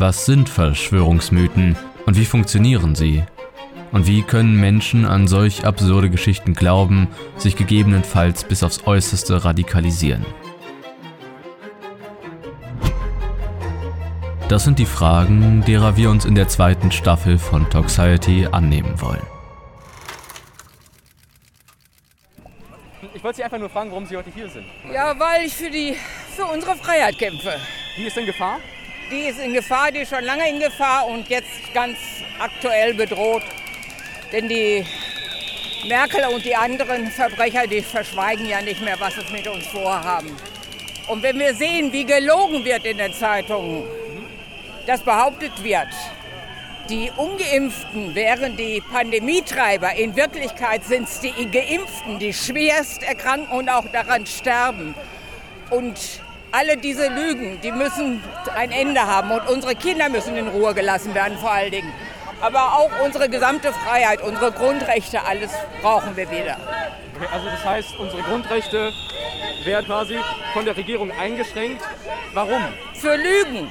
Was sind Verschwörungsmythen und wie funktionieren sie? Und wie können Menschen an solch absurde Geschichten glauben, sich gegebenenfalls bis aufs äußerste radikalisieren? Das sind die Fragen, derer wir uns in der zweiten Staffel von Toxiety annehmen wollen. Ich wollte Sie einfach nur fragen, warum Sie heute hier sind. Ja, weil ich für, die, für unsere Freiheit kämpfe. Die ist in Gefahr? Die ist in Gefahr, die ist schon lange in Gefahr und jetzt ganz aktuell bedroht. Denn die Merkel und die anderen Verbrecher, die verschweigen ja nicht mehr, was es mit uns vorhaben. Und wenn wir sehen, wie gelogen wird in den Zeitungen, dass behauptet wird, die Ungeimpften wären die Pandemietreiber. In Wirklichkeit sind es die Geimpften, die schwerst erkranken und auch daran sterben. Und alle diese Lügen, die müssen ein Ende haben. Und unsere Kinder müssen in Ruhe gelassen werden, vor allen Dingen. Aber auch unsere gesamte Freiheit, unsere Grundrechte, alles brauchen wir wieder. Okay, also das heißt, unsere Grundrechte werden quasi von der Regierung eingeschränkt. Warum? Für Lügen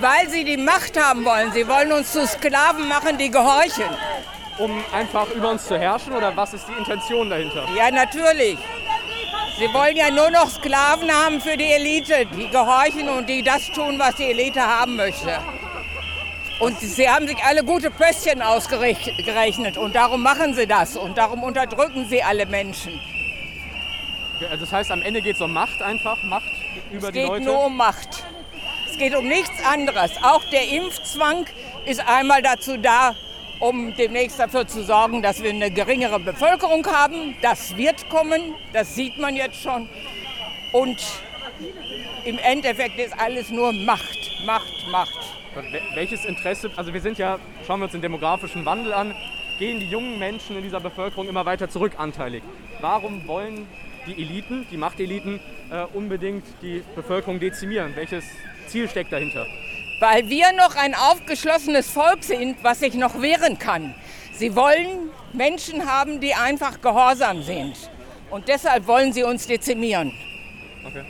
weil sie die Macht haben wollen. Sie wollen uns zu Sklaven machen, die gehorchen. Um einfach über uns zu herrschen oder was ist die Intention dahinter? Ja, natürlich. Sie wollen ja nur noch Sklaven haben für die Elite, die gehorchen und die das tun, was die Elite haben möchte. Und sie haben sich alle gute Pöstchen ausgerechnet und darum machen sie das und darum unterdrücken sie alle Menschen. Also das heißt, am Ende geht es um Macht einfach, Macht über es die Leute? Es geht nur um Macht geht um nichts anderes. Auch der Impfzwang ist einmal dazu da, um demnächst dafür zu sorgen, dass wir eine geringere Bevölkerung haben. Das wird kommen, das sieht man jetzt schon. Und im Endeffekt ist alles nur Macht, Macht, Macht. Welches Interesse, also wir sind ja, schauen wir uns den demografischen Wandel an, gehen die jungen Menschen in dieser Bevölkerung immer weiter zurück anteilig. Warum wollen die Eliten, die Machteliten, äh, unbedingt die Bevölkerung dezimieren? Welches Ziel steckt dahinter? Weil wir noch ein aufgeschlossenes Volk sind, was sich noch wehren kann. Sie wollen Menschen haben, die einfach gehorsam sind. Und deshalb wollen sie uns dezimieren. Okay.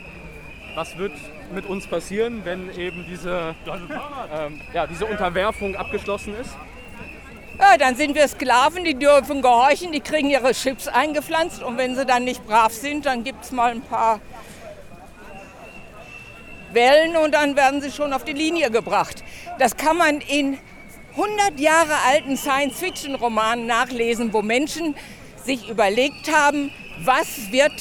Was wird mit uns passieren, wenn eben diese, ähm, ja, diese Unterwerfung abgeschlossen ist? Ja, dann sind wir Sklaven, die dürfen gehorchen, die kriegen ihre Chips eingepflanzt und wenn sie dann nicht brav sind, dann gibt es mal ein paar Wellen und dann werden sie schon auf die Linie gebracht. Das kann man in 100 Jahre alten Science-Fiction-Romanen nachlesen, wo Menschen sich überlegt haben, was wird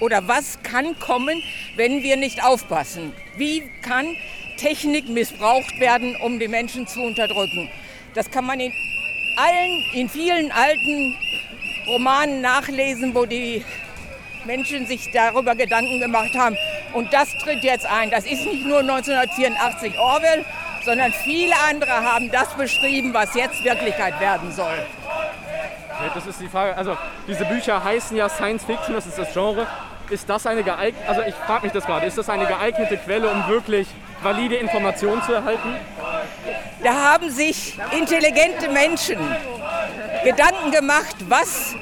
oder was kann kommen, wenn wir nicht aufpassen. Wie kann Technik missbraucht werden, um die Menschen zu unterdrücken? Das kann man in allen, in vielen alten Romanen nachlesen, wo die Menschen sich darüber Gedanken gemacht haben. Und das tritt jetzt ein. Das ist nicht nur 1984 Orwell, sondern viele andere haben das beschrieben, was jetzt Wirklichkeit werden soll. Das ist die Frage. Also diese Bücher heißen ja Science Fiction, das ist das Genre. Ist das eine geeignete, also ich frage mich das gerade, ist das eine geeignete Quelle, um wirklich valide Informationen zu erhalten? Da haben sich intelligente Menschen Gedanken gemacht, was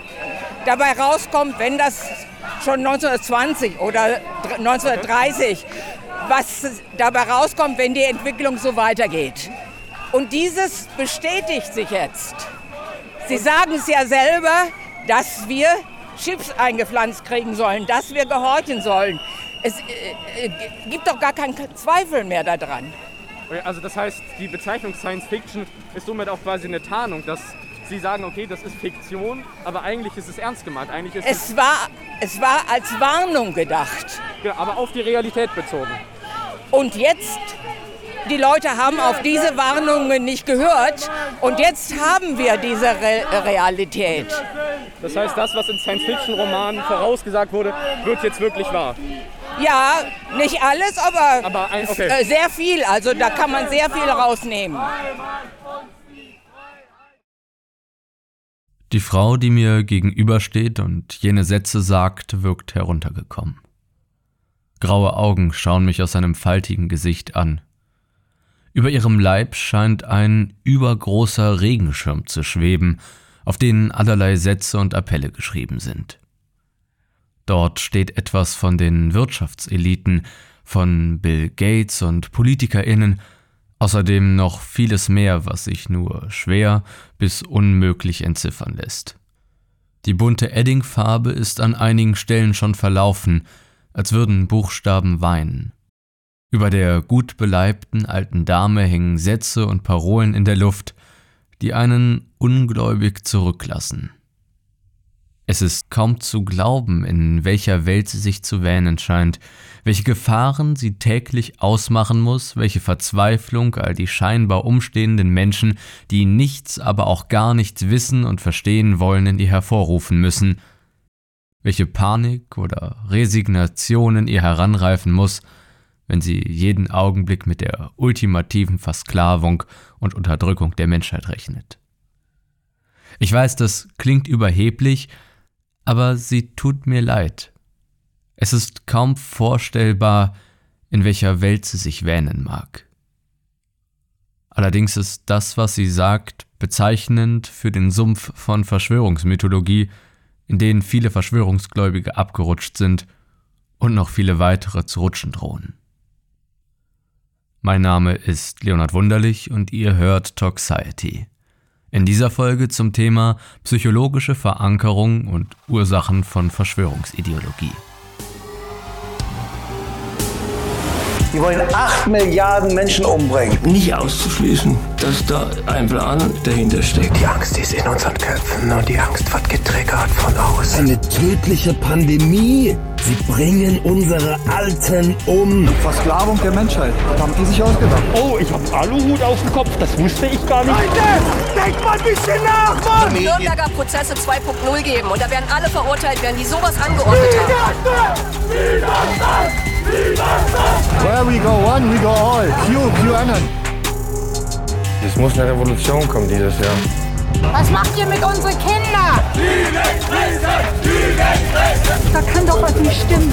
dabei rauskommt, wenn das schon 1920 oder 1930, was dabei rauskommt, wenn die Entwicklung so weitergeht. Und dieses bestätigt sich jetzt. Sie sagen es ja selber, dass wir Chips eingepflanzt kriegen sollen, dass wir gehorchen sollen. Es äh, äh gibt doch gar keinen Zweifel mehr daran. Also das heißt, die Bezeichnung Science Fiction ist somit auch quasi eine Tarnung, dass Sie sagen, okay, das ist Fiktion, aber eigentlich ist es ernst gemeint. Eigentlich ist es, war, es war als Warnung gedacht. Ja, aber auf die Realität bezogen. Und jetzt, die Leute haben auf diese Warnungen nicht gehört und jetzt haben wir diese Re Realität. Das heißt, das, was in Science-Fiction-Romanen vorausgesagt wurde, wird jetzt wirklich wahr. Ja, nicht alles, aber, aber ein, okay. Äh, sehr viel. Also da kann man sehr viel rausnehmen. Die Frau, die mir gegenübersteht und jene Sätze sagt, wirkt heruntergekommen. Graue Augen schauen mich aus einem faltigen Gesicht an. Über ihrem Leib scheint ein übergroßer Regenschirm zu schweben, auf denen allerlei Sätze und Appelle geschrieben sind. Dort steht etwas von den Wirtschaftseliten, von Bill Gates und Politikerinnen Außerdem noch vieles mehr, was sich nur schwer bis unmöglich entziffern lässt. Die bunte Eddingfarbe ist an einigen Stellen schon verlaufen, als würden Buchstaben weinen. Über der gut beleibten alten Dame hängen Sätze und Parolen in der Luft, die einen ungläubig zurücklassen. Es ist kaum zu glauben, in welcher Welt sie sich zu wähnen scheint, welche Gefahren sie täglich ausmachen muss, welche Verzweiflung all die scheinbar umstehenden Menschen, die nichts, aber auch gar nichts wissen und verstehen wollen, in ihr hervorrufen müssen, welche Panik oder Resignation in ihr heranreifen muss, wenn sie jeden Augenblick mit der ultimativen Versklavung und Unterdrückung der Menschheit rechnet. Ich weiß, das klingt überheblich, aber sie tut mir leid. Es ist kaum vorstellbar, in welcher Welt sie sich wähnen mag. Allerdings ist das, was sie sagt, bezeichnend für den Sumpf von Verschwörungsmythologie, in denen viele Verschwörungsgläubige abgerutscht sind und noch viele weitere zu rutschen drohen. Mein Name ist Leonhard Wunderlich und ihr hört Toxiety. In dieser Folge zum Thema psychologische Verankerung und Ursachen von Verschwörungsideologie. Die wollen 8 Milliarden Menschen umbringen. Nicht auszuschließen, dass da ein Plan dahinter steckt. Die Angst ist in unseren Köpfen und die Angst wird getriggert von außen. Eine tödliche Pandemie. Sie bringen unsere Alten um. Versklavung der Menschheit. Das haben die sich ausgedacht. Oh, ich hab Aluhut auf dem Kopf. Das wusste ich gar nicht. Leute, denkt mal ein bisschen nach, Mann! Nürnberger Prozesse 2.0 geben und da werden alle verurteilt werden, die sowas angeordnet haben. Widerstand! Where we go one, we go all. Q, QAnon. Es muss eine Revolution kommen dieses Jahr. Was macht ihr mit unseren Kindern? Da kann doch was nicht stimmen.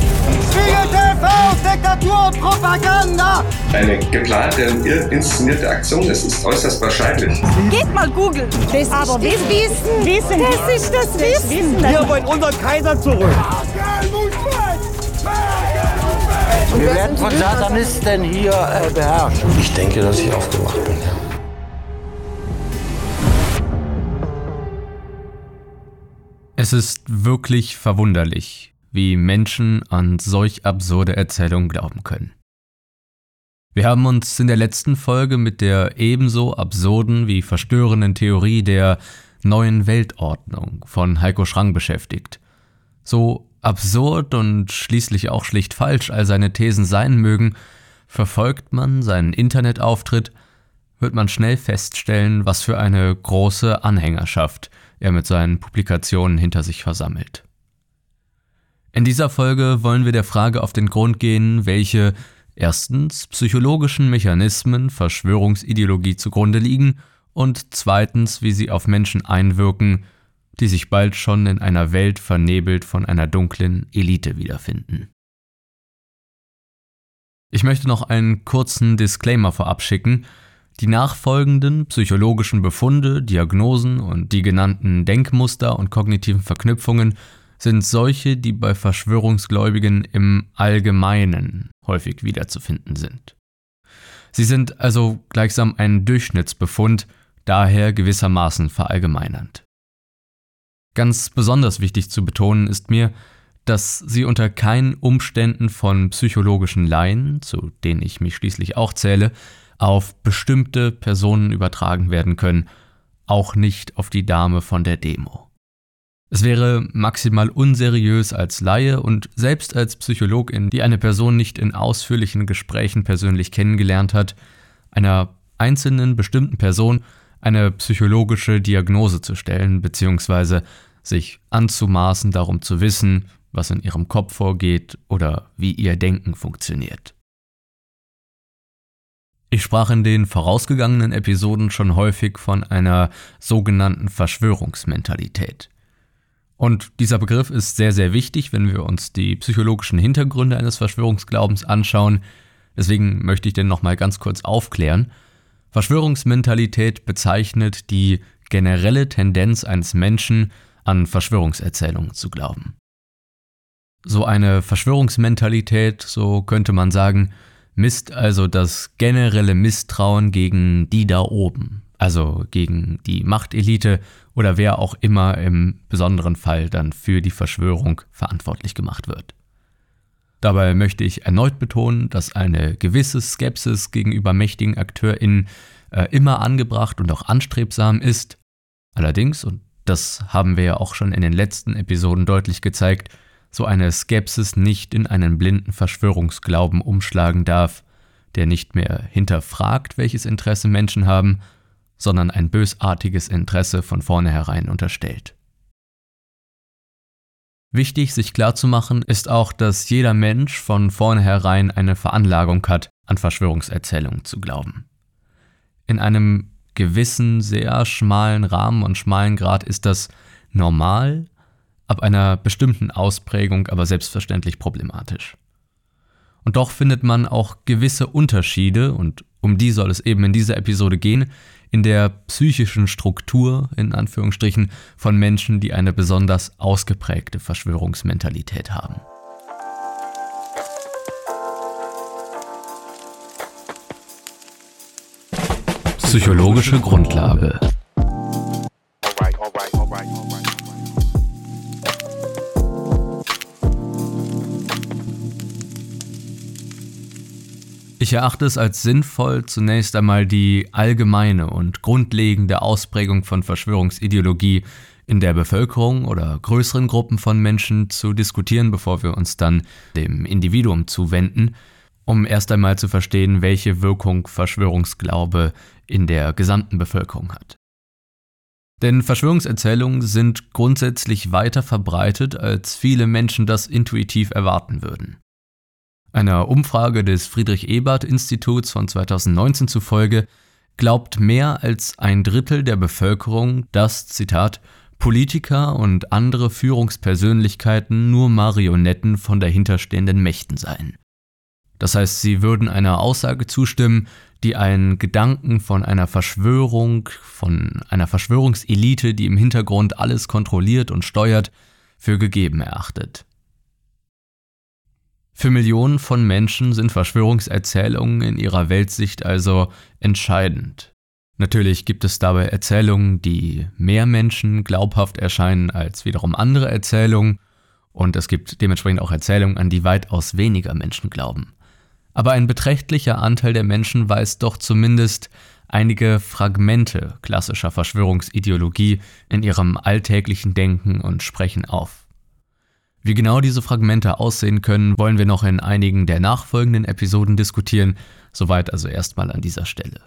Spiegel TV, Diktatur und Propaganda. Eine geplante, inszenierte Aktion, es ist äußerst wahrscheinlich. Geht mal googeln. Das Aber ist das Wissen. Wissen. Das ist das Wissen. Wir wollen unseren Kaiser zurück. Wir werden von Satanisten hier äh, beherrscht. Ich denke, dass ich aufgewacht bin, ja. Es ist wirklich verwunderlich, wie Menschen an solch absurde Erzählungen glauben können. Wir haben uns in der letzten Folge mit der ebenso absurden wie verstörenden Theorie der neuen Weltordnung von Heiko Schrang beschäftigt. So absurd und schließlich auch schlicht falsch all seine Thesen sein mögen, verfolgt man seinen Internetauftritt, wird man schnell feststellen, was für eine große Anhängerschaft er mit seinen Publikationen hinter sich versammelt. In dieser Folge wollen wir der Frage auf den Grund gehen, welche erstens psychologischen Mechanismen Verschwörungsideologie zugrunde liegen und zweitens, wie sie auf Menschen einwirken, die sich bald schon in einer Welt vernebelt von einer dunklen Elite wiederfinden. Ich möchte noch einen kurzen Disclaimer vorab schicken. Die nachfolgenden psychologischen Befunde, Diagnosen und die genannten Denkmuster und kognitiven Verknüpfungen sind solche, die bei Verschwörungsgläubigen im Allgemeinen häufig wiederzufinden sind. Sie sind also gleichsam ein Durchschnittsbefund, daher gewissermaßen verallgemeinernd. Ganz besonders wichtig zu betonen ist mir, dass sie unter keinen Umständen von psychologischen Laien, zu denen ich mich schließlich auch zähle, auf bestimmte Personen übertragen werden können, auch nicht auf die Dame von der Demo. Es wäre maximal unseriös als Laie und selbst als Psychologin, die eine Person nicht in ausführlichen Gesprächen persönlich kennengelernt hat, einer einzelnen bestimmten Person eine psychologische Diagnose zu stellen bzw. sich anzumaßen, darum zu wissen, was in ihrem Kopf vorgeht oder wie ihr Denken funktioniert. Ich sprach in den vorausgegangenen Episoden schon häufig von einer sogenannten Verschwörungsmentalität. Und dieser Begriff ist sehr, sehr wichtig, wenn wir uns die psychologischen Hintergründe eines Verschwörungsglaubens anschauen. Deswegen möchte ich den nochmal ganz kurz aufklären. Verschwörungsmentalität bezeichnet die generelle Tendenz eines Menschen, an Verschwörungserzählungen zu glauben. So eine Verschwörungsmentalität, so könnte man sagen, misst also das generelle Misstrauen gegen die da oben, also gegen die Machtelite oder wer auch immer im besonderen Fall dann für die Verschwörung verantwortlich gemacht wird. Dabei möchte ich erneut betonen, dass eine gewisse Skepsis gegenüber mächtigen AkteurInnen äh, immer angebracht und auch anstrebsam ist. Allerdings, und das haben wir ja auch schon in den letzten Episoden deutlich gezeigt, so eine Skepsis nicht in einen blinden Verschwörungsglauben umschlagen darf, der nicht mehr hinterfragt, welches Interesse Menschen haben, sondern ein bösartiges Interesse von vornherein unterstellt. Wichtig, sich klarzumachen, ist auch, dass jeder Mensch von vornherein eine Veranlagung hat, an Verschwörungserzählungen zu glauben. In einem gewissen, sehr schmalen Rahmen und schmalen Grad ist das normal, ab einer bestimmten Ausprägung aber selbstverständlich problematisch. Und doch findet man auch gewisse Unterschiede, und um die soll es eben in dieser Episode gehen, in der psychischen Struktur, in Anführungsstrichen, von Menschen, die eine besonders ausgeprägte Verschwörungsmentalität haben. Psychologische Grundlage Ich erachte es als sinnvoll, zunächst einmal die allgemeine und grundlegende Ausprägung von Verschwörungsideologie in der Bevölkerung oder größeren Gruppen von Menschen zu diskutieren, bevor wir uns dann dem Individuum zuwenden, um erst einmal zu verstehen, welche Wirkung Verschwörungsglaube in der gesamten Bevölkerung hat. Denn Verschwörungserzählungen sind grundsätzlich weiter verbreitet, als viele Menschen das intuitiv erwarten würden. Einer Umfrage des Friedrich Ebert Instituts von 2019 zufolge glaubt mehr als ein Drittel der Bevölkerung, dass, Zitat, Politiker und andere Führungspersönlichkeiten nur Marionetten von dahinterstehenden Mächten seien. Das heißt, sie würden einer Aussage zustimmen, die einen Gedanken von einer Verschwörung, von einer Verschwörungselite, die im Hintergrund alles kontrolliert und steuert, für gegeben erachtet. Für Millionen von Menschen sind Verschwörungserzählungen in ihrer Weltsicht also entscheidend. Natürlich gibt es dabei Erzählungen, die mehr Menschen glaubhaft erscheinen als wiederum andere Erzählungen, und es gibt dementsprechend auch Erzählungen, an die weitaus weniger Menschen glauben. Aber ein beträchtlicher Anteil der Menschen weist doch zumindest einige Fragmente klassischer Verschwörungsideologie in ihrem alltäglichen Denken und Sprechen auf. Wie genau diese Fragmente aussehen können, wollen wir noch in einigen der nachfolgenden Episoden diskutieren, soweit also erstmal an dieser Stelle.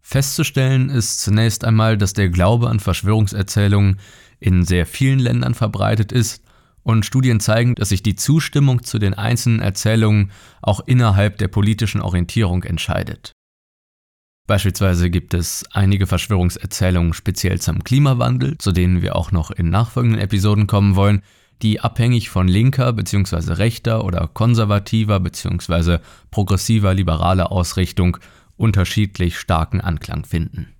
Festzustellen ist zunächst einmal, dass der Glaube an Verschwörungserzählungen in sehr vielen Ländern verbreitet ist und Studien zeigen, dass sich die Zustimmung zu den einzelnen Erzählungen auch innerhalb der politischen Orientierung entscheidet. Beispielsweise gibt es einige Verschwörungserzählungen speziell zum Klimawandel, zu denen wir auch noch in nachfolgenden Episoden kommen wollen, die abhängig von linker bzw. rechter oder konservativer bzw. progressiver liberaler Ausrichtung unterschiedlich starken Anklang finden.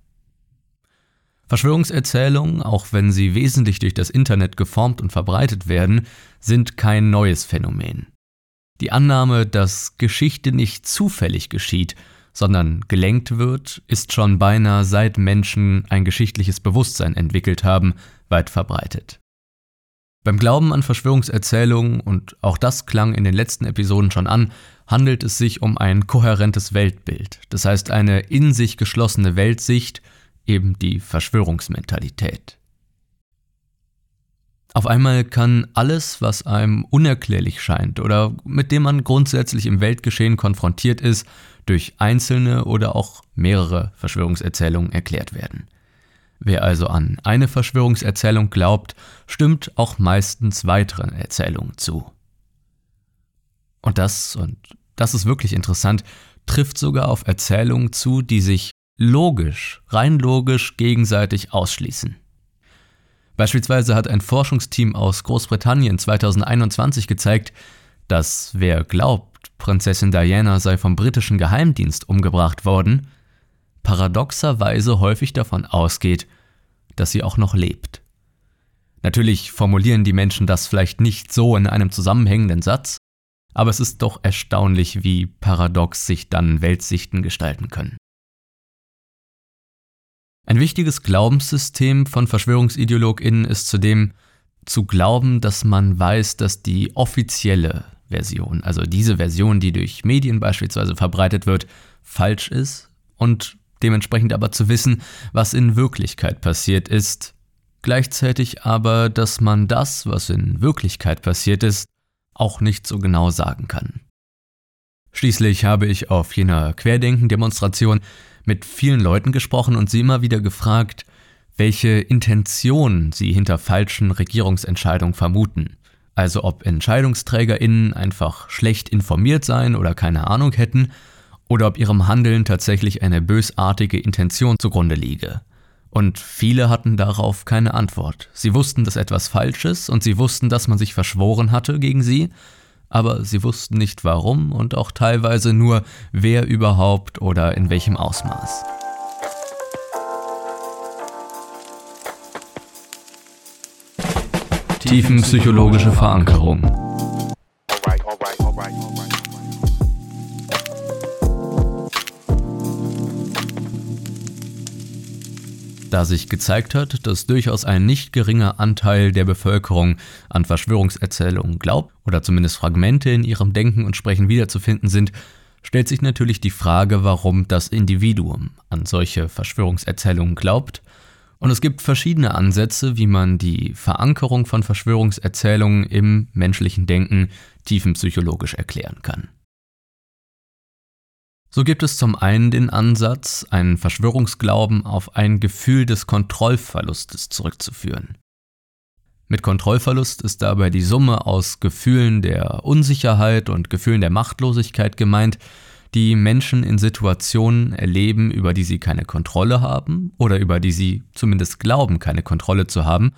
Verschwörungserzählungen, auch wenn sie wesentlich durch das Internet geformt und verbreitet werden, sind kein neues Phänomen. Die Annahme, dass Geschichte nicht zufällig geschieht sondern gelenkt wird, ist schon beinahe seit Menschen ein geschichtliches Bewusstsein entwickelt haben, weit verbreitet. Beim Glauben an Verschwörungserzählungen, und auch das klang in den letzten Episoden schon an, handelt es sich um ein kohärentes Weltbild, das heißt eine in sich geschlossene Weltsicht, eben die Verschwörungsmentalität. Auf einmal kann alles, was einem unerklärlich scheint oder mit dem man grundsätzlich im Weltgeschehen konfrontiert ist, durch einzelne oder auch mehrere Verschwörungserzählungen erklärt werden. Wer also an eine Verschwörungserzählung glaubt, stimmt auch meistens weiteren Erzählungen zu. Und das, und das ist wirklich interessant, trifft sogar auf Erzählungen zu, die sich logisch, rein logisch gegenseitig ausschließen. Beispielsweise hat ein Forschungsteam aus Großbritannien 2021 gezeigt, dass wer glaubt, Prinzessin Diana sei vom britischen Geheimdienst umgebracht worden, paradoxerweise häufig davon ausgeht, dass sie auch noch lebt. Natürlich formulieren die Menschen das vielleicht nicht so in einem zusammenhängenden Satz, aber es ist doch erstaunlich, wie paradox sich dann Weltsichten gestalten können. Ein wichtiges Glaubenssystem von Verschwörungsideologinnen ist zudem zu glauben, dass man weiß, dass die offizielle Version, also diese Version, die durch Medien beispielsweise verbreitet wird, falsch ist und dementsprechend aber zu wissen, was in Wirklichkeit passiert ist, gleichzeitig aber, dass man das, was in Wirklichkeit passiert ist, auch nicht so genau sagen kann. Schließlich habe ich auf jener Querdenken-Demonstration mit vielen Leuten gesprochen und sie immer wieder gefragt, welche Intention sie hinter falschen Regierungsentscheidungen vermuten. Also ob EntscheidungsträgerInnen einfach schlecht informiert seien oder keine Ahnung hätten, oder ob ihrem Handeln tatsächlich eine bösartige Intention zugrunde liege. Und viele hatten darauf keine Antwort. Sie wussten, dass etwas falsch ist und sie wussten, dass man sich verschworen hatte gegen sie, aber sie wussten nicht warum und auch teilweise nur, wer überhaupt oder in welchem Ausmaß. Tiefenpsychologische Verankerung. Da sich gezeigt hat, dass durchaus ein nicht geringer Anteil der Bevölkerung an Verschwörungserzählungen glaubt oder zumindest Fragmente in ihrem Denken und Sprechen wiederzufinden sind, stellt sich natürlich die Frage, warum das Individuum an solche Verschwörungserzählungen glaubt. Und es gibt verschiedene Ansätze, wie man die Verankerung von Verschwörungserzählungen im menschlichen Denken tiefenpsychologisch erklären kann. So gibt es zum einen den Ansatz, einen Verschwörungsglauben auf ein Gefühl des Kontrollverlustes zurückzuführen. Mit Kontrollverlust ist dabei die Summe aus Gefühlen der Unsicherheit und Gefühlen der Machtlosigkeit gemeint, die Menschen in Situationen erleben, über die sie keine Kontrolle haben oder über die sie zumindest glauben, keine Kontrolle zu haben,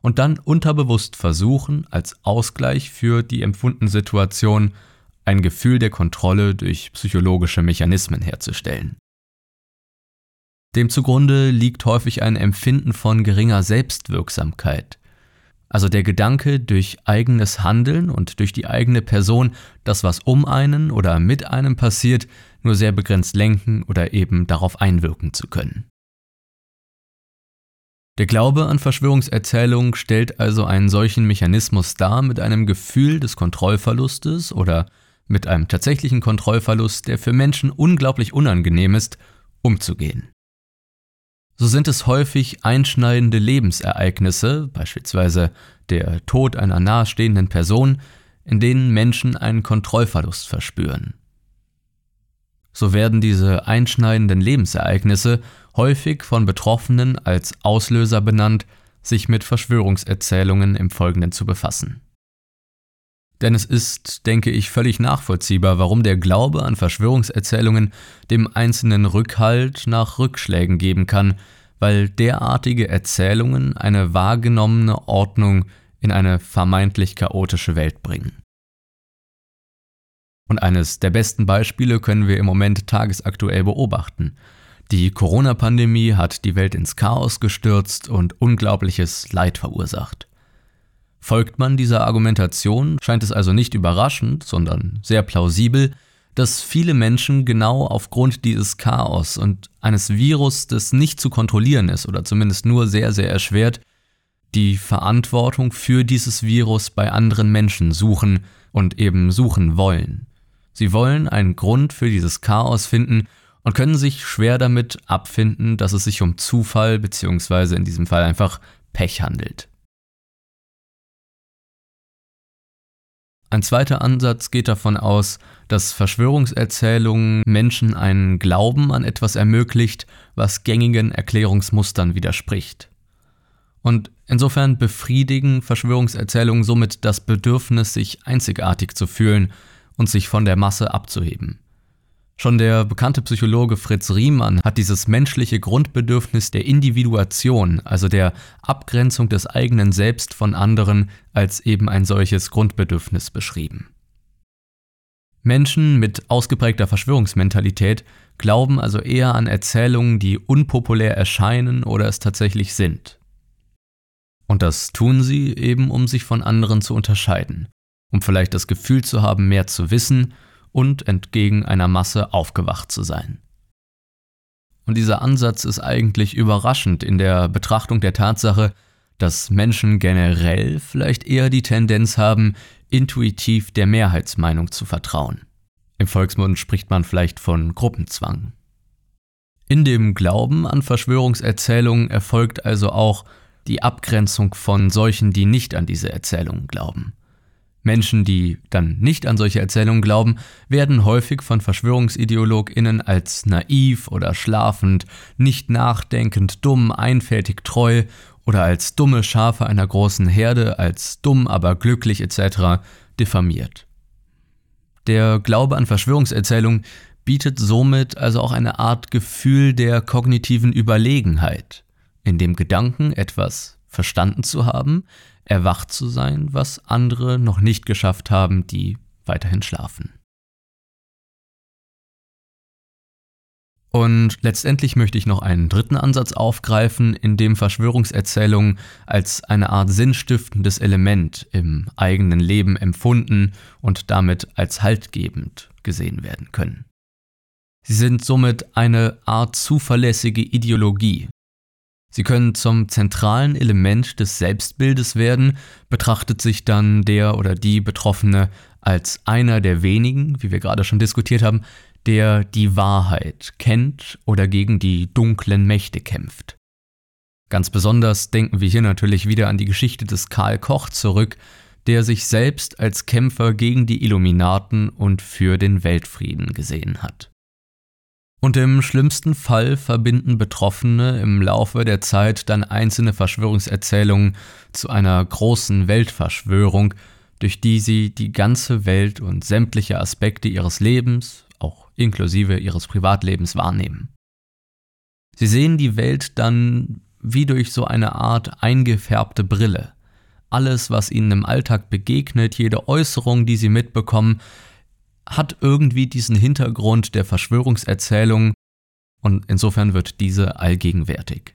und dann unterbewusst versuchen, als Ausgleich für die empfundene Situation ein Gefühl der Kontrolle durch psychologische Mechanismen herzustellen. Dem zugrunde liegt häufig ein Empfinden von geringer Selbstwirksamkeit, also der Gedanke, durch eigenes Handeln und durch die eigene Person das, was um einen oder mit einem passiert, nur sehr begrenzt lenken oder eben darauf einwirken zu können. Der Glaube an Verschwörungserzählungen stellt also einen solchen Mechanismus dar mit einem Gefühl des Kontrollverlustes oder mit einem tatsächlichen Kontrollverlust, der für Menschen unglaublich unangenehm ist, umzugehen. So sind es häufig einschneidende Lebensereignisse, beispielsweise der Tod einer nahestehenden Person, in denen Menschen einen Kontrollverlust verspüren. So werden diese einschneidenden Lebensereignisse häufig von Betroffenen als Auslöser benannt, sich mit Verschwörungserzählungen im Folgenden zu befassen. Denn es ist, denke ich, völlig nachvollziehbar, warum der Glaube an Verschwörungserzählungen dem Einzelnen Rückhalt nach Rückschlägen geben kann, weil derartige Erzählungen eine wahrgenommene Ordnung in eine vermeintlich chaotische Welt bringen. Und eines der besten Beispiele können wir im Moment tagesaktuell beobachten. Die Corona-Pandemie hat die Welt ins Chaos gestürzt und unglaubliches Leid verursacht. Folgt man dieser Argumentation, scheint es also nicht überraschend, sondern sehr plausibel, dass viele Menschen genau aufgrund dieses Chaos und eines Virus, das nicht zu kontrollieren ist oder zumindest nur sehr, sehr erschwert, die Verantwortung für dieses Virus bei anderen Menschen suchen und eben suchen wollen. Sie wollen einen Grund für dieses Chaos finden und können sich schwer damit abfinden, dass es sich um Zufall bzw. in diesem Fall einfach Pech handelt. Ein zweiter Ansatz geht davon aus, dass Verschwörungserzählungen Menschen einen Glauben an etwas ermöglicht, was gängigen Erklärungsmustern widerspricht. Und insofern befriedigen Verschwörungserzählungen somit das Bedürfnis, sich einzigartig zu fühlen und sich von der Masse abzuheben. Schon der bekannte Psychologe Fritz Riemann hat dieses menschliche Grundbedürfnis der Individuation, also der Abgrenzung des eigenen Selbst von anderen, als eben ein solches Grundbedürfnis beschrieben. Menschen mit ausgeprägter Verschwörungsmentalität glauben also eher an Erzählungen, die unpopulär erscheinen oder es tatsächlich sind. Und das tun sie eben, um sich von anderen zu unterscheiden, um vielleicht das Gefühl zu haben, mehr zu wissen und entgegen einer Masse aufgewacht zu sein. Und dieser Ansatz ist eigentlich überraschend in der Betrachtung der Tatsache, dass Menschen generell vielleicht eher die Tendenz haben, intuitiv der Mehrheitsmeinung zu vertrauen. Im Volksmund spricht man vielleicht von Gruppenzwang. In dem Glauben an Verschwörungserzählungen erfolgt also auch die Abgrenzung von solchen, die nicht an diese Erzählungen glauben. Menschen, die dann nicht an solche Erzählungen glauben, werden häufig von Verschwörungsideologinnen als naiv oder schlafend, nicht nachdenkend, dumm, einfältig, treu oder als dumme Schafe einer großen Herde, als dumm, aber glücklich etc. diffamiert. Der Glaube an Verschwörungserzählungen bietet somit also auch eine Art Gefühl der kognitiven Überlegenheit, in dem Gedanken, etwas verstanden zu haben, erwacht zu sein, was andere noch nicht geschafft haben, die weiterhin schlafen. Und letztendlich möchte ich noch einen dritten Ansatz aufgreifen, in dem Verschwörungserzählungen als eine Art sinnstiftendes Element im eigenen Leben empfunden und damit als haltgebend gesehen werden können. Sie sind somit eine Art zuverlässige Ideologie, Sie können zum zentralen Element des Selbstbildes werden, betrachtet sich dann der oder die Betroffene als einer der wenigen, wie wir gerade schon diskutiert haben, der die Wahrheit kennt oder gegen die dunklen Mächte kämpft. Ganz besonders denken wir hier natürlich wieder an die Geschichte des Karl Koch zurück, der sich selbst als Kämpfer gegen die Illuminaten und für den Weltfrieden gesehen hat. Und im schlimmsten Fall verbinden Betroffene im Laufe der Zeit dann einzelne Verschwörungserzählungen zu einer großen Weltverschwörung, durch die sie die ganze Welt und sämtliche Aspekte ihres Lebens, auch inklusive ihres Privatlebens, wahrnehmen. Sie sehen die Welt dann wie durch so eine Art eingefärbte Brille. Alles, was ihnen im Alltag begegnet, jede Äußerung, die sie mitbekommen, hat irgendwie diesen Hintergrund der Verschwörungserzählung und insofern wird diese allgegenwärtig.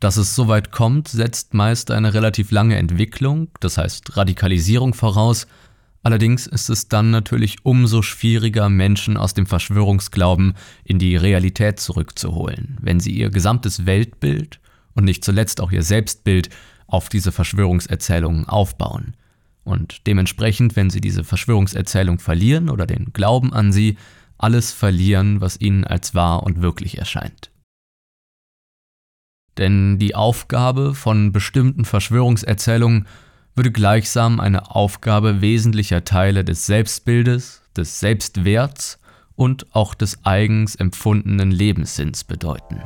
Dass es soweit kommt, setzt meist eine relativ lange Entwicklung, das heißt Radikalisierung voraus, allerdings ist es dann natürlich umso schwieriger, Menschen aus dem Verschwörungsglauben in die Realität zurückzuholen, wenn sie ihr gesamtes Weltbild und nicht zuletzt auch ihr Selbstbild auf diese Verschwörungserzählungen aufbauen. Und dementsprechend, wenn sie diese Verschwörungserzählung verlieren oder den Glauben an sie, alles verlieren, was ihnen als wahr und wirklich erscheint. Denn die Aufgabe von bestimmten Verschwörungserzählungen würde gleichsam eine Aufgabe wesentlicher Teile des Selbstbildes, des Selbstwerts und auch des eigens empfundenen Lebenssinns bedeuten.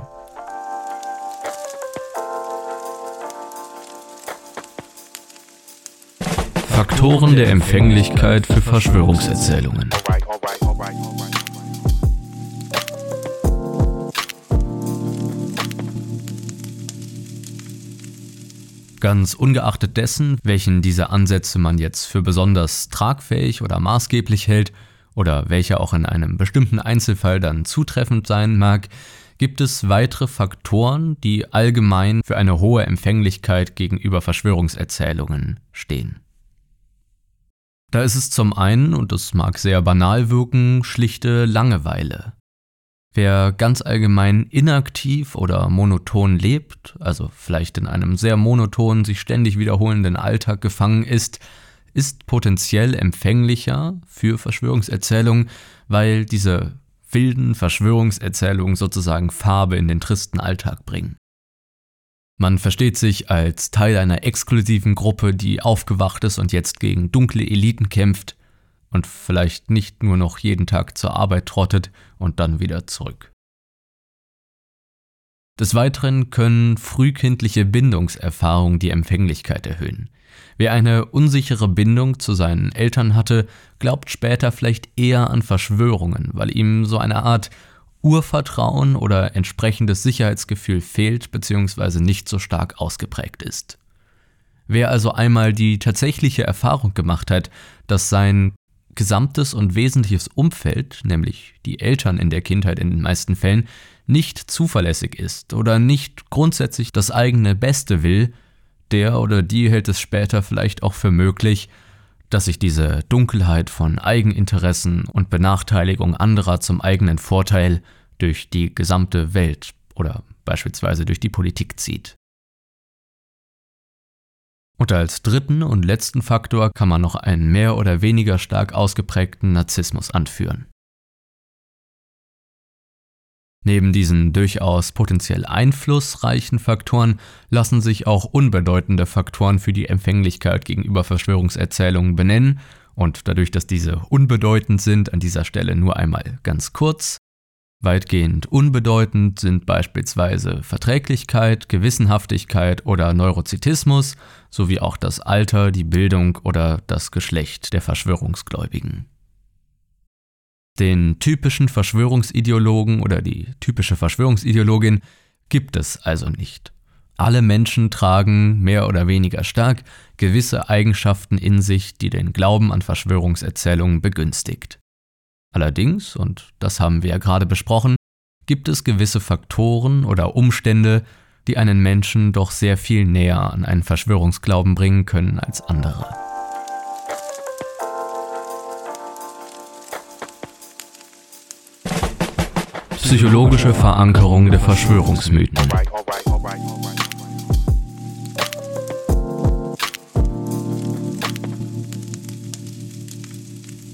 Faktoren der Empfänglichkeit für Verschwörungserzählungen. Ganz ungeachtet dessen, welchen dieser Ansätze man jetzt für besonders tragfähig oder maßgeblich hält oder welcher auch in einem bestimmten Einzelfall dann zutreffend sein mag, gibt es weitere Faktoren, die allgemein für eine hohe Empfänglichkeit gegenüber Verschwörungserzählungen stehen. Da ist es zum einen, und das mag sehr banal wirken, schlichte Langeweile. Wer ganz allgemein inaktiv oder monoton lebt, also vielleicht in einem sehr monotonen, sich ständig wiederholenden Alltag gefangen ist, ist potenziell empfänglicher für Verschwörungserzählungen, weil diese wilden Verschwörungserzählungen sozusagen Farbe in den tristen Alltag bringen. Man versteht sich als Teil einer exklusiven Gruppe, die aufgewacht ist und jetzt gegen dunkle Eliten kämpft und vielleicht nicht nur noch jeden Tag zur Arbeit trottet und dann wieder zurück. Des Weiteren können frühkindliche Bindungserfahrungen die Empfänglichkeit erhöhen. Wer eine unsichere Bindung zu seinen Eltern hatte, glaubt später vielleicht eher an Verschwörungen, weil ihm so eine Art Urvertrauen oder entsprechendes Sicherheitsgefühl fehlt bzw. nicht so stark ausgeprägt ist. Wer also einmal die tatsächliche Erfahrung gemacht hat, dass sein gesamtes und wesentliches Umfeld, nämlich die Eltern in der Kindheit in den meisten Fällen, nicht zuverlässig ist oder nicht grundsätzlich das eigene Beste will, der oder die hält es später vielleicht auch für möglich, dass sich diese Dunkelheit von Eigeninteressen und Benachteiligung anderer zum eigenen Vorteil durch die gesamte Welt oder beispielsweise durch die Politik zieht. Und als dritten und letzten Faktor kann man noch einen mehr oder weniger stark ausgeprägten Narzissmus anführen. Neben diesen durchaus potenziell einflussreichen Faktoren lassen sich auch unbedeutende Faktoren für die Empfänglichkeit gegenüber Verschwörungserzählungen benennen und dadurch, dass diese unbedeutend sind, an dieser Stelle nur einmal ganz kurz. Weitgehend unbedeutend sind beispielsweise Verträglichkeit, Gewissenhaftigkeit oder Neurozitismus sowie auch das Alter, die Bildung oder das Geschlecht der Verschwörungsgläubigen. Den typischen Verschwörungsideologen oder die typische Verschwörungsideologin gibt es also nicht. Alle Menschen tragen mehr oder weniger stark gewisse Eigenschaften in sich, die den Glauben an Verschwörungserzählungen begünstigt. Allerdings, und das haben wir ja gerade besprochen, gibt es gewisse Faktoren oder Umstände, die einen Menschen doch sehr viel näher an einen Verschwörungsglauben bringen können als andere. Psychologische Verankerung der Verschwörungsmythen.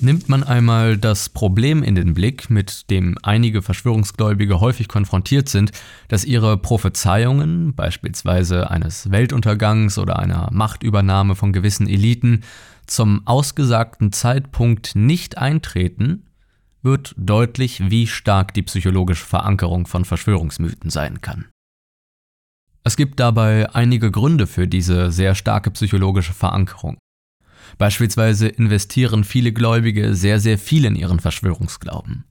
Nimmt man einmal das Problem in den Blick, mit dem einige Verschwörungsgläubige häufig konfrontiert sind, dass ihre Prophezeiungen, beispielsweise eines Weltuntergangs oder einer Machtübernahme von gewissen Eliten, zum ausgesagten Zeitpunkt nicht eintreten, wird deutlich, wie stark die psychologische Verankerung von Verschwörungsmythen sein kann. Es gibt dabei einige Gründe für diese sehr starke psychologische Verankerung. Beispielsweise investieren viele Gläubige sehr, sehr viel in ihren Verschwörungsglauben.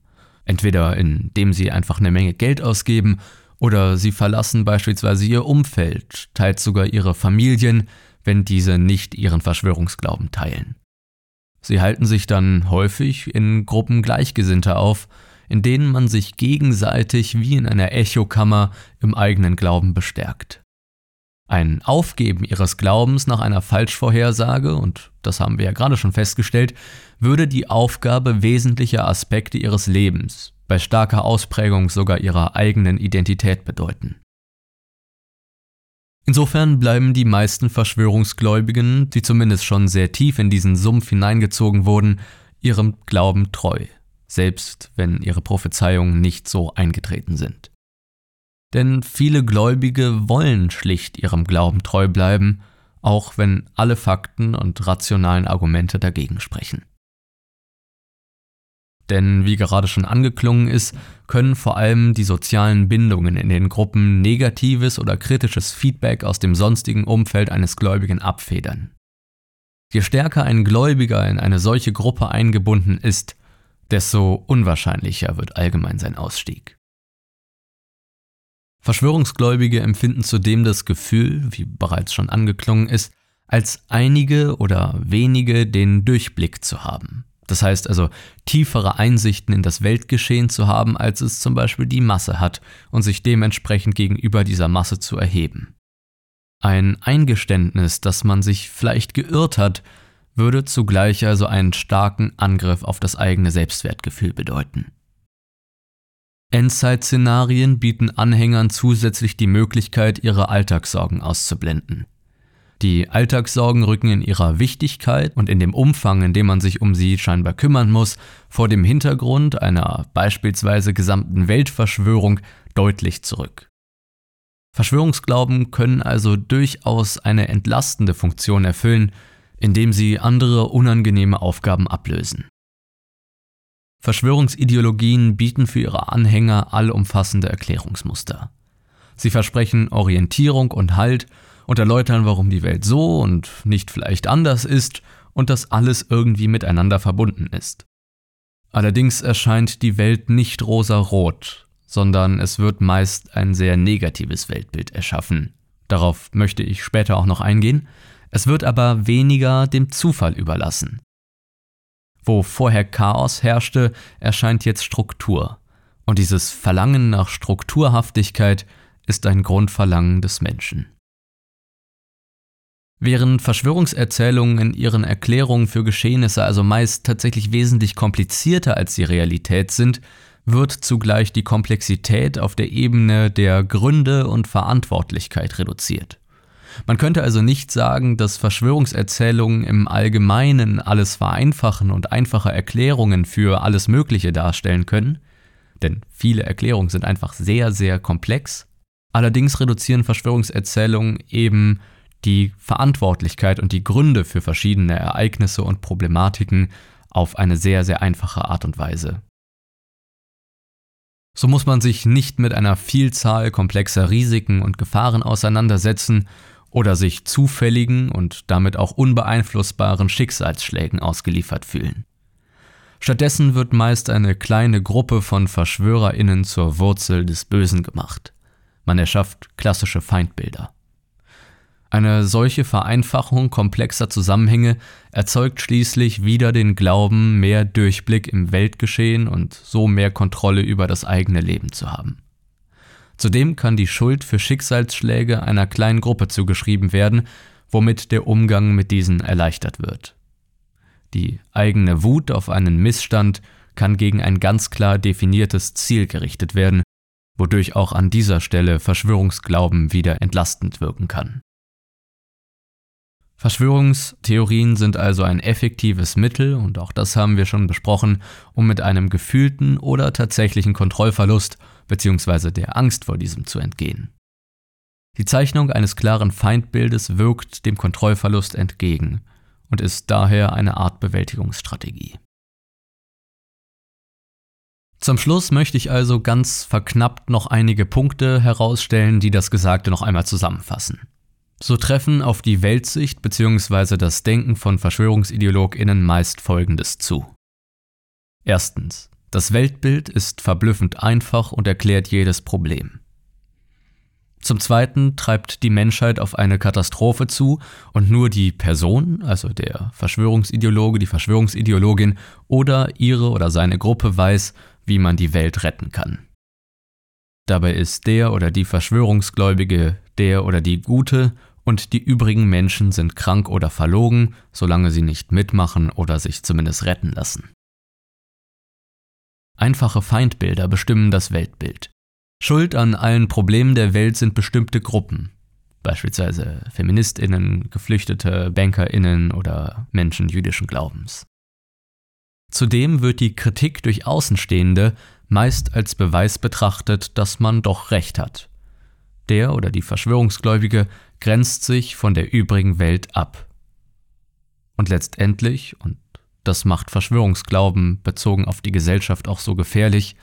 Entweder indem sie einfach eine Menge Geld ausgeben oder sie verlassen beispielsweise ihr Umfeld, teils sogar ihre Familien, wenn diese nicht ihren Verschwörungsglauben teilen. Sie halten sich dann häufig in Gruppen Gleichgesinnter auf, in denen man sich gegenseitig wie in einer Echokammer im eigenen Glauben bestärkt. Ein Aufgeben ihres Glaubens nach einer Falschvorhersage, und das haben wir ja gerade schon festgestellt, würde die Aufgabe wesentlicher Aspekte ihres Lebens, bei starker Ausprägung sogar ihrer eigenen Identität bedeuten. Insofern bleiben die meisten Verschwörungsgläubigen, die zumindest schon sehr tief in diesen Sumpf hineingezogen wurden, ihrem Glauben treu, selbst wenn ihre Prophezeiungen nicht so eingetreten sind. Denn viele Gläubige wollen schlicht ihrem Glauben treu bleiben, auch wenn alle Fakten und rationalen Argumente dagegen sprechen. Denn wie gerade schon angeklungen ist, können vor allem die sozialen Bindungen in den Gruppen negatives oder kritisches Feedback aus dem sonstigen Umfeld eines Gläubigen abfedern. Je stärker ein Gläubiger in eine solche Gruppe eingebunden ist, desto unwahrscheinlicher wird allgemein sein Ausstieg. Verschwörungsgläubige empfinden zudem das Gefühl, wie bereits schon angeklungen ist, als einige oder wenige den Durchblick zu haben. Das heißt also, tiefere Einsichten in das Weltgeschehen zu haben, als es zum Beispiel die Masse hat und sich dementsprechend gegenüber dieser Masse zu erheben. Ein Eingeständnis, dass man sich vielleicht geirrt hat, würde zugleich also einen starken Angriff auf das eigene Selbstwertgefühl bedeuten. Endzeit-Szenarien bieten Anhängern zusätzlich die Möglichkeit, ihre Alltagssorgen auszublenden. Die Alltagssorgen rücken in ihrer Wichtigkeit und in dem Umfang, in dem man sich um sie scheinbar kümmern muss, vor dem Hintergrund einer beispielsweise gesamten Weltverschwörung deutlich zurück. Verschwörungsglauben können also durchaus eine entlastende Funktion erfüllen, indem sie andere unangenehme Aufgaben ablösen. Verschwörungsideologien bieten für ihre Anhänger allumfassende Erklärungsmuster. Sie versprechen Orientierung und Halt und erläutern, warum die Welt so und nicht vielleicht anders ist und dass alles irgendwie miteinander verbunden ist. Allerdings erscheint die Welt nicht rosarot, sondern es wird meist ein sehr negatives Weltbild erschaffen. Darauf möchte ich später auch noch eingehen. Es wird aber weniger dem Zufall überlassen. Wo vorher Chaos herrschte, erscheint jetzt Struktur. Und dieses Verlangen nach Strukturhaftigkeit ist ein Grundverlangen des Menschen. Während Verschwörungserzählungen in ihren Erklärungen für Geschehnisse also meist tatsächlich wesentlich komplizierter als die Realität sind, wird zugleich die Komplexität auf der Ebene der Gründe und Verantwortlichkeit reduziert. Man könnte also nicht sagen, dass Verschwörungserzählungen im Allgemeinen alles vereinfachen und einfache Erklärungen für alles Mögliche darstellen können, denn viele Erklärungen sind einfach sehr, sehr komplex. Allerdings reduzieren Verschwörungserzählungen eben die Verantwortlichkeit und die Gründe für verschiedene Ereignisse und Problematiken auf eine sehr, sehr einfache Art und Weise. So muss man sich nicht mit einer Vielzahl komplexer Risiken und Gefahren auseinandersetzen oder sich zufälligen und damit auch unbeeinflussbaren Schicksalsschlägen ausgeliefert fühlen. Stattdessen wird meist eine kleine Gruppe von Verschwörerinnen zur Wurzel des Bösen gemacht. Man erschafft klassische Feindbilder. Eine solche Vereinfachung komplexer Zusammenhänge erzeugt schließlich wieder den Glauben, mehr Durchblick im Weltgeschehen und so mehr Kontrolle über das eigene Leben zu haben. Zudem kann die Schuld für Schicksalsschläge einer kleinen Gruppe zugeschrieben werden, womit der Umgang mit diesen erleichtert wird. Die eigene Wut auf einen Missstand kann gegen ein ganz klar definiertes Ziel gerichtet werden, wodurch auch an dieser Stelle Verschwörungsglauben wieder entlastend wirken kann. Verschwörungstheorien sind also ein effektives Mittel, und auch das haben wir schon besprochen, um mit einem gefühlten oder tatsächlichen Kontrollverlust bzw. der Angst vor diesem zu entgehen. Die Zeichnung eines klaren Feindbildes wirkt dem Kontrollverlust entgegen und ist daher eine Art Bewältigungsstrategie. Zum Schluss möchte ich also ganz verknappt noch einige Punkte herausstellen, die das Gesagte noch einmal zusammenfassen. So treffen auf die Weltsicht bzw. das Denken von Verschwörungsideologinnen meist Folgendes zu. Erstens. Das Weltbild ist verblüffend einfach und erklärt jedes Problem. Zum Zweiten treibt die Menschheit auf eine Katastrophe zu und nur die Person, also der Verschwörungsideologe, die Verschwörungsideologin oder ihre oder seine Gruppe weiß, wie man die Welt retten kann. Dabei ist der oder die Verschwörungsgläubige der oder die Gute und die übrigen Menschen sind krank oder verlogen, solange sie nicht mitmachen oder sich zumindest retten lassen. Einfache Feindbilder bestimmen das Weltbild. Schuld an allen Problemen der Welt sind bestimmte Gruppen, beispielsweise Feministinnen, Geflüchtete, Bankerinnen oder Menschen jüdischen Glaubens. Zudem wird die Kritik durch Außenstehende meist als Beweis betrachtet, dass man doch recht hat. Der oder die Verschwörungsgläubige grenzt sich von der übrigen Welt ab. Und letztendlich, und das macht Verschwörungsglauben bezogen auf die Gesellschaft auch so gefährlich,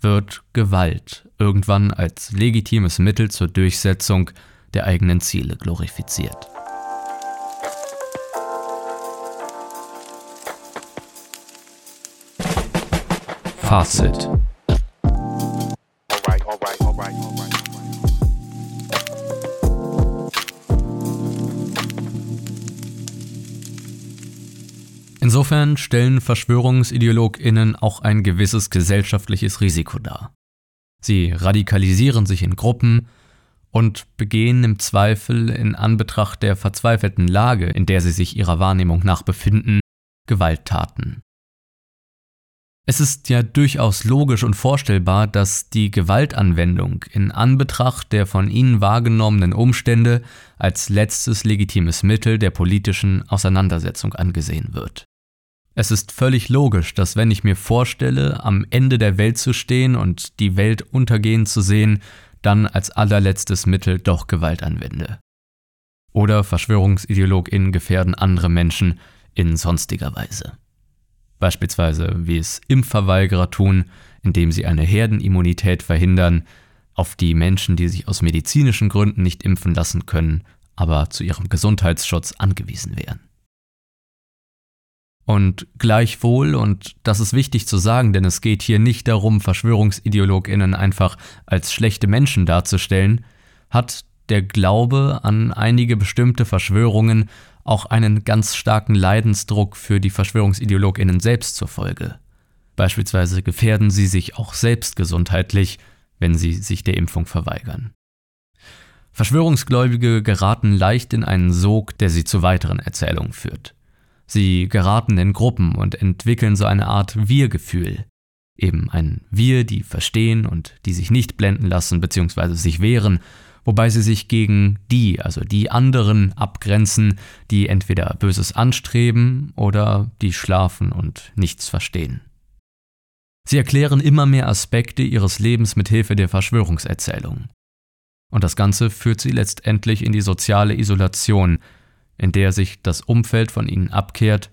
wird Gewalt irgendwann als legitimes Mittel zur Durchsetzung der eigenen Ziele glorifiziert. Fazit Insofern stellen Verschwörungsideologinnen auch ein gewisses gesellschaftliches Risiko dar. Sie radikalisieren sich in Gruppen und begehen im Zweifel in Anbetracht der verzweifelten Lage, in der sie sich ihrer Wahrnehmung nach befinden, Gewalttaten. Es ist ja durchaus logisch und vorstellbar, dass die Gewaltanwendung in Anbetracht der von ihnen wahrgenommenen Umstände als letztes legitimes Mittel der politischen Auseinandersetzung angesehen wird. Es ist völlig logisch, dass wenn ich mir vorstelle, am Ende der Welt zu stehen und die Welt untergehen zu sehen, dann als allerletztes Mittel doch Gewalt anwende. Oder VerschwörungsideologInnen gefährden andere Menschen in sonstiger Weise. Beispielsweise wie es Impfverweigerer tun, indem sie eine Herdenimmunität verhindern, auf die Menschen, die sich aus medizinischen Gründen nicht impfen lassen können, aber zu ihrem Gesundheitsschutz angewiesen wären. Und gleichwohl, und das ist wichtig zu sagen, denn es geht hier nicht darum, Verschwörungsideologinnen einfach als schlechte Menschen darzustellen, hat der Glaube an einige bestimmte Verschwörungen auch einen ganz starken Leidensdruck für die Verschwörungsideologinnen selbst zur Folge. Beispielsweise gefährden sie sich auch selbst gesundheitlich, wenn sie sich der Impfung verweigern. Verschwörungsgläubige geraten leicht in einen Sog, der sie zu weiteren Erzählungen führt. Sie geraten in Gruppen und entwickeln so eine Art Wir-Gefühl. Eben ein Wir, die verstehen und die sich nicht blenden lassen bzw. sich wehren, wobei sie sich gegen die, also die anderen abgrenzen, die entweder Böses anstreben oder die schlafen und nichts verstehen. Sie erklären immer mehr Aspekte ihres Lebens mit Hilfe der Verschwörungserzählung. Und das Ganze führt sie letztendlich in die soziale Isolation, in der sich das Umfeld von ihnen abkehrt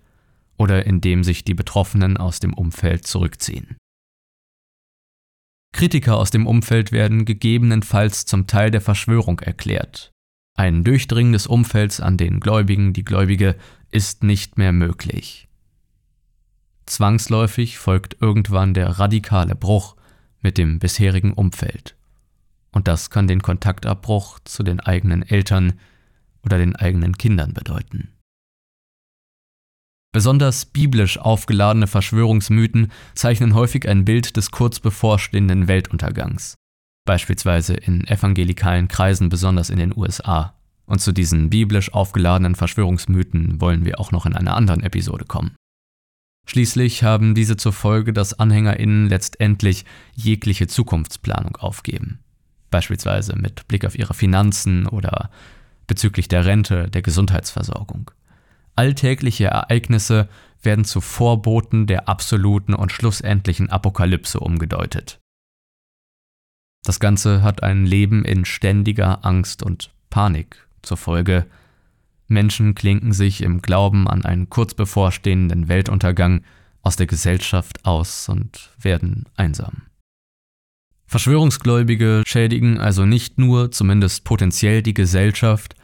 oder in dem sich die Betroffenen aus dem Umfeld zurückziehen. Kritiker aus dem Umfeld werden gegebenenfalls zum Teil der Verschwörung erklärt. Ein Durchdringen des Umfelds an den Gläubigen, die Gläubige, ist nicht mehr möglich. Zwangsläufig folgt irgendwann der radikale Bruch mit dem bisherigen Umfeld. Und das kann den Kontaktabbruch zu den eigenen Eltern, oder den eigenen Kindern bedeuten. Besonders biblisch aufgeladene Verschwörungsmythen zeichnen häufig ein Bild des kurz bevorstehenden Weltuntergangs, beispielsweise in evangelikalen Kreisen besonders in den USA. Und zu diesen biblisch aufgeladenen Verschwörungsmythen wollen wir auch noch in einer anderen Episode kommen. Schließlich haben diese zur Folge, dass AnhängerInnen letztendlich jegliche Zukunftsplanung aufgeben. Beispielsweise mit Blick auf ihre Finanzen oder bezüglich der Rente, der Gesundheitsversorgung. Alltägliche Ereignisse werden zu Vorboten der absoluten und schlussendlichen Apokalypse umgedeutet. Das Ganze hat ein Leben in ständiger Angst und Panik zur Folge. Menschen klinken sich im Glauben an einen kurz bevorstehenden Weltuntergang aus der Gesellschaft aus und werden einsam. Verschwörungsgläubige schädigen also nicht nur, zumindest potenziell, die Gesellschaft,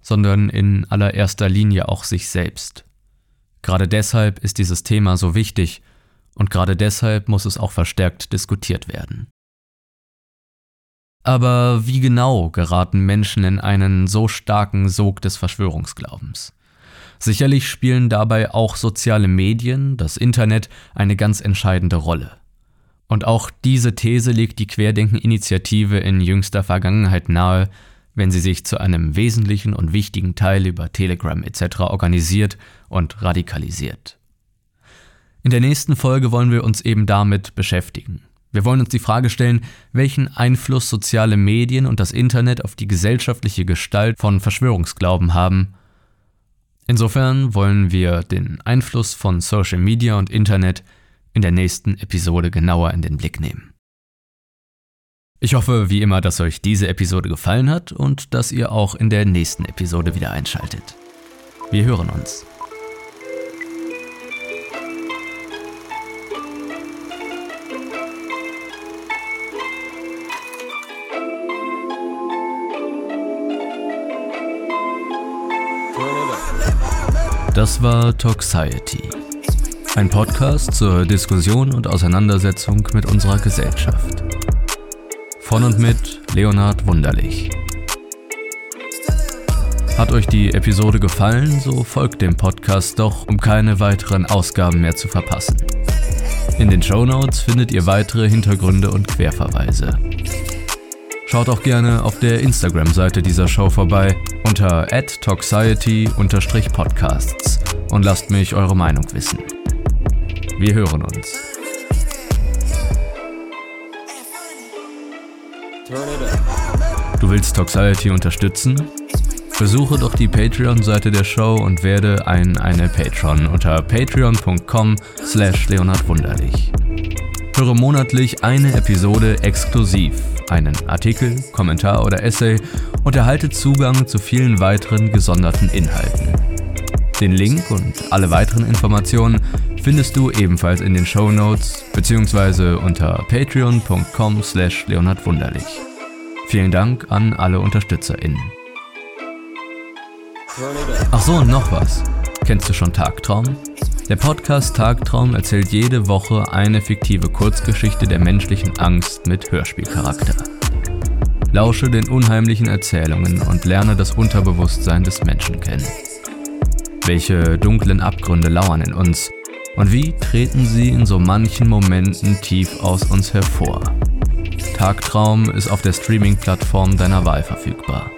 sondern in allererster Linie auch sich selbst. Gerade deshalb ist dieses Thema so wichtig und gerade deshalb muss es auch verstärkt diskutiert werden. Aber wie genau geraten Menschen in einen so starken Sog des Verschwörungsglaubens? Sicherlich spielen dabei auch soziale Medien, das Internet, eine ganz entscheidende Rolle. Und auch diese These legt die Querdenken-Initiative in jüngster Vergangenheit nahe, wenn sie sich zu einem wesentlichen und wichtigen Teil über Telegram etc. organisiert und radikalisiert. In der nächsten Folge wollen wir uns eben damit beschäftigen. Wir wollen uns die Frage stellen, welchen Einfluss soziale Medien und das Internet auf die gesellschaftliche Gestalt von Verschwörungsglauben haben. Insofern wollen wir den Einfluss von Social Media und Internet in der nächsten Episode genauer in den Blick nehmen. Ich hoffe wie immer, dass euch diese Episode gefallen hat und dass ihr auch in der nächsten Episode wieder einschaltet. Wir hören uns. Das war Toxiety. Ein Podcast zur Diskussion und Auseinandersetzung mit unserer Gesellschaft. Von und mit Leonhard Wunderlich. Hat euch die Episode gefallen, so folgt dem Podcast doch, um keine weiteren Ausgaben mehr zu verpassen. In den Show Notes findet ihr weitere Hintergründe und Querverweise. Schaut auch gerne auf der Instagram-Seite dieser Show vorbei unter adtoxiety-podcasts und lasst mich eure Meinung wissen. Wir hören uns. Du willst Toxiety unterstützen? Besuche doch die Patreon-Seite der Show und werde ein eine Patron unter patreon.com slash leonardwunderlich. Höre monatlich eine Episode exklusiv, einen Artikel, Kommentar oder Essay und erhalte Zugang zu vielen weiteren gesonderten Inhalten. Den Link und alle weiteren Informationen findest du ebenfalls in den Show Notes bzw. unter patreon.com slash leonardwunderlich. Vielen Dank an alle UnterstützerInnen. Ach so, und noch was. Kennst du schon Tagtraum? Der Podcast Tagtraum erzählt jede Woche eine fiktive Kurzgeschichte der menschlichen Angst mit Hörspielcharakter. Lausche den unheimlichen Erzählungen und lerne das Unterbewusstsein des Menschen kennen. Welche dunklen Abgründe lauern in uns und wie treten sie in so manchen Momenten tief aus uns hervor? Tagtraum ist auf der Streaming-Plattform deiner Wahl verfügbar.